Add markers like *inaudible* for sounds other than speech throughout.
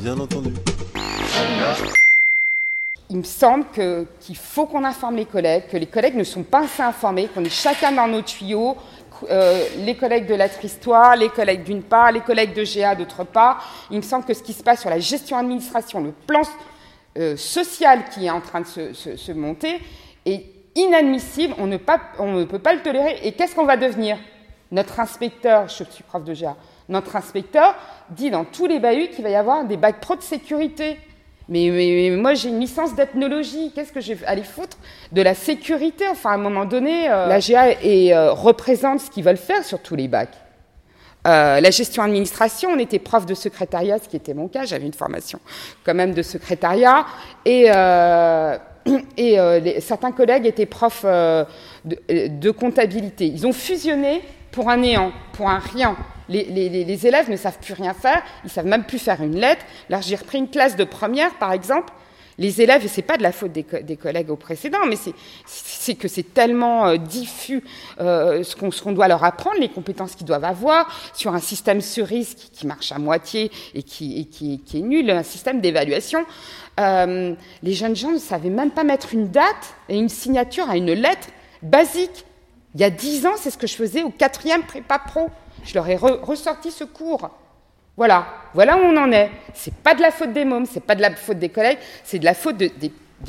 Bien entendu. Il me semble qu'il faut qu'on informe les collègues, que les collègues ne sont pas assez informés, qu'on est chacun dans nos tuyaux, euh, les collègues de la Histoire, les collègues d'une part, les collègues de GA d'autre part. Il me semble que ce qui se passe sur la gestion administration, le plan euh, social qui est en train de se monter est inadmissible, on ne, peut pas le tolérer. Et qu'est-ce qu'on va devenir? Notre inspecteur, je suis prof de GA, notre inspecteur dit dans tous les bahuts qu'il va y avoir des bacs pro de sécurité. Mais, moi, j'ai une licence d'ethnologie. Qu'est-ce que je vais aller foutre de la sécurité? Enfin, à un moment donné, euh, la GA euh, représente ce qu'ils veulent faire sur tous les bacs. Euh, la gestion administration, on était prof de secrétariat, ce qui était mon cas, j'avais une formation quand même de secrétariat, et, *clears throat* et euh, certains collègues étaient profs euh, de, de comptabilité. Ils ont fusionné pour un néant, pour un rien. Les élèves ne savent plus rien faire, ils savent même plus faire une lettre. Là, j'ai repris une classe de première, par exemple. Les élèves, et c'est pas de la faute des, co- des collègues au précédent, mais c'est- que c'est tellement euh, diffus euh, ce qu'on ce doit leur apprendre, les compétences qu'ils doivent avoir sur un système cerise qui, qui marche à moitié et qui, est nul, un système d'évaluation. Euh, les jeunes gens ne savaient même pas mettre une date et une signature à une lettre basique. Il y a dix ans, c'est ce que je faisais au quatrième prépa pro. Je leur ai re- ressorti ce cours. Voilà, voilà où on en est. C'est pas de la faute des mômes, c'est pas de la faute des collègues, c'est de la faute de,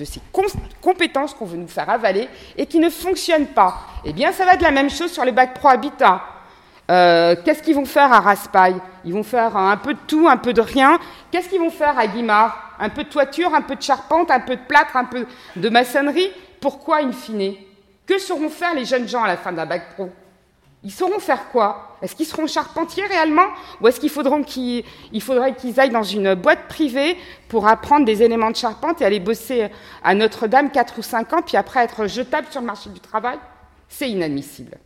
ces compétences qu'on veut nous faire avaler et qui ne fonctionnent pas. Eh bien, ça va de la même chose sur le bac pro habitat. Euh, Qu'est-ce qu'ils vont faire à Raspail? Ils vont faire un peu de tout, un peu de rien. Qu'est-ce qu'ils vont faire à Guimard? Un peu de toiture, un peu de charpente, un peu de plâtre, un peu de maçonnerie? Pourquoi, in fine? Que sauront faire les jeunes gens à la fin d'un bac pro? Ils sauront faire quoi? Est-ce qu'ils seront charpentiers réellement? Ou est-ce qu'il faudrait qu'ils aillent dans une boîte privée pour apprendre des éléments de charpente et aller bosser à Notre-Dame 4 ou 5 ans, puis après être jetables sur le marché du travail? C'est inadmissible.